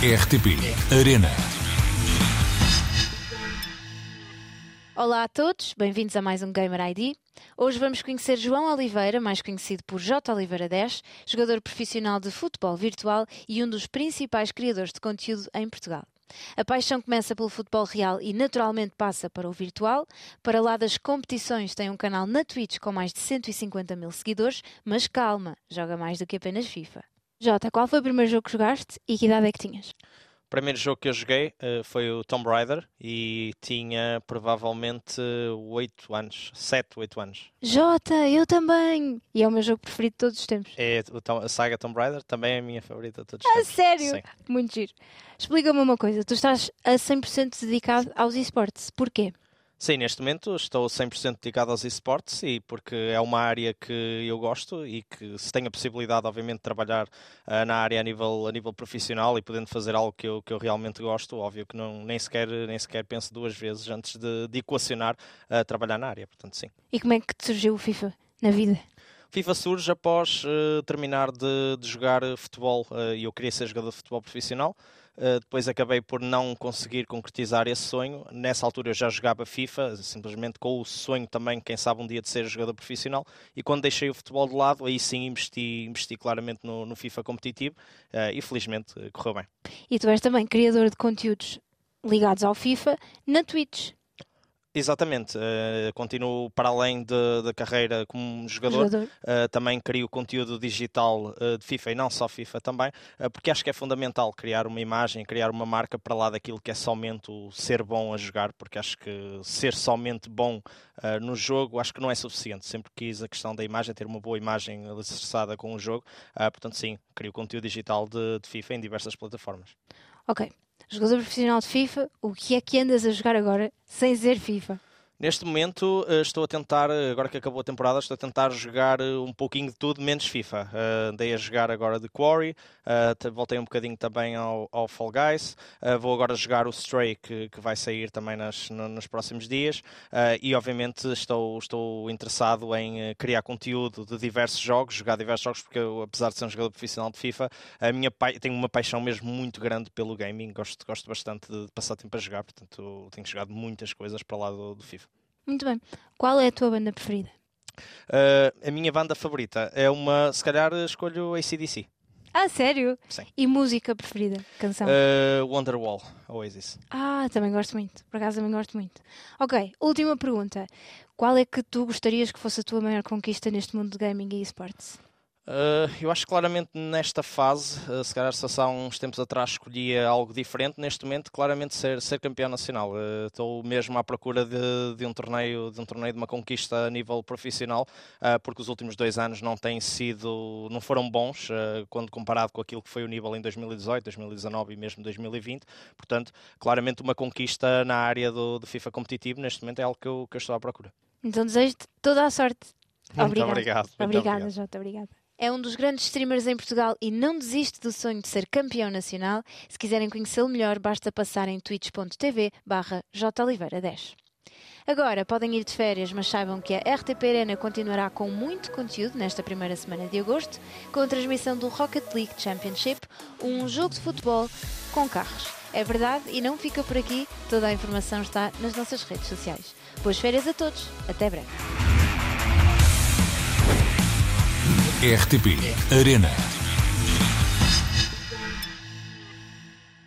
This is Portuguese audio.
RTP Arena. Olá a todos, bem-vindos a mais um Gamer ID. Hoje vamos conhecer João Oliveira, mais conhecido por J. Oliveira 10, jogador profissional de futebol virtual e um dos principais criadores de conteúdo em Portugal. A paixão começa pelo futebol real e naturalmente passa para o virtual. Para lá das competições, tem um canal na Twitch com mais de 150 mil seguidores, mas calma, joga mais do que apenas FIFA. Jota, qual foi o primeiro jogo que jogaste e que idade é que tinhas? O primeiro jogo que eu joguei uh, foi o Tomb Raider e tinha provavelmente 8 anos, 7, 8 anos. Jota, eu também! E é o meu jogo preferido de todos os tempos. É a saga Tomb Raider, também é a minha favorita de todos os ah, tempos. sério? Sim. Muito giro. Explica-me uma coisa, tu estás a 100% dedicado aos esportes, porquê? Sim, neste momento estou 100% dedicado aos esportes e porque é uma área que eu gosto e que se tenho a possibilidade, obviamente, de trabalhar uh, na área a nível, a nível profissional e podendo fazer algo que eu, que eu realmente gosto, óbvio que não, nem, sequer, nem sequer penso duas vezes antes de, de equacionar uh, trabalhar na área, portanto sim. E como é que te surgiu o FIFA na vida? FIFA surge após uh, terminar de, de jogar futebol e eu queria ser jogador de futebol profissional. Uh, depois acabei por não conseguir concretizar esse sonho. Nessa altura eu já jogava FIFA, simplesmente com o sonho também, quem sabe, um dia de ser jogador profissional. E quando deixei o futebol de lado, aí sim investi, investi claramente no, no FIFA competitivo e felizmente correu bem. E tu és também criador de conteúdos ligados ao FIFA na Twitch. Exatamente, uh, continuo para além da carreira como jogador, jogador. Uh, também crio conteúdo digital uh, de FIFA e não só FIFA também, porque acho que é fundamental criar uma imagem, criar uma marca para lá daquilo que é somente o ser bom a jogar, porque acho que ser somente bom no jogo acho que não é suficiente. Sempre quis a questão da imagem, ter uma boa imagem alicerçada com o jogo, portanto, sim, crio conteúdo digital de, de FIFA em diversas plataformas. Ok, jogador profissional de FIFA, o que é que andas a jogar agora sem ser FIFA? Neste momento uh, estou a tentar, eh, agora que acabou a temporada, estou a tentar jogar uh, um pouquinho de tudo, menos FIFA. Andei a jogar agora de Quarry, voltei um bocadinho também ao, ao Fall Guys, vou agora jogar o Stray, que, que vai sair também nas, no, nos próximos dias, e obviamente estou, estou interessado em criar conteúdo de diversos jogos, jogar diversos jogos, porque eu, apesar de ser um jogador profissional de FIFA, a minha tenho uma paixão mesmo muito grande pelo gaming, gosto, gosto bastante de passar tempo a jogar, portanto tenho jogado muitas coisas para lá do, do FIFA. Muito bem. Qual é a tua banda preferida? Uh, a minha banda favorita é uma, se calhar escolho ACDC. Ah, sério? Sim. E música preferida? Canção? Uh, Wonderwall, Oasis. Ah, também gosto muito. Por acaso também gosto muito. Ok, última pergunta. Qual é que tu gostarias que fosse a tua maior conquista neste mundo de gaming e esportes? Uh, eu acho que claramente nesta fase, uh, se calhar se há uns tempos atrás escolhia algo diferente, neste momento claramente ser, ser campeão nacional. Uh, estou mesmo à procura de, de, um torneio, de um torneio de uma conquista a nível profissional, porque os últimos dois anos não têm sido, não foram bons quando comparado com aquilo que foi o nível em 2018, 2019 e mesmo 2020. Portanto, claramente uma conquista na área do, do FIFA competitivo neste momento é algo que eu, que eu estou à procura. Então desejo-te toda a sorte. Muito obrigado. obrigado. Muito obrigada, obrigado. Jota. Obrigada. É um dos grandes streamers em Portugal e não desiste do sonho de ser campeão nacional. Se quiserem conhecê-lo melhor, basta passar em twitch.tv barra joliveira10. Agora podem ir de férias, mas saibam que a RTP Arena continuará com muito conteúdo nesta primeira semana de agosto, com a transmissão do Rocket League Championship, um jogo de futebol com carros. É verdade e não fica por aqui, toda a informação está nas nossas redes sociais. Boas férias a todos, até breve. RTP Arena.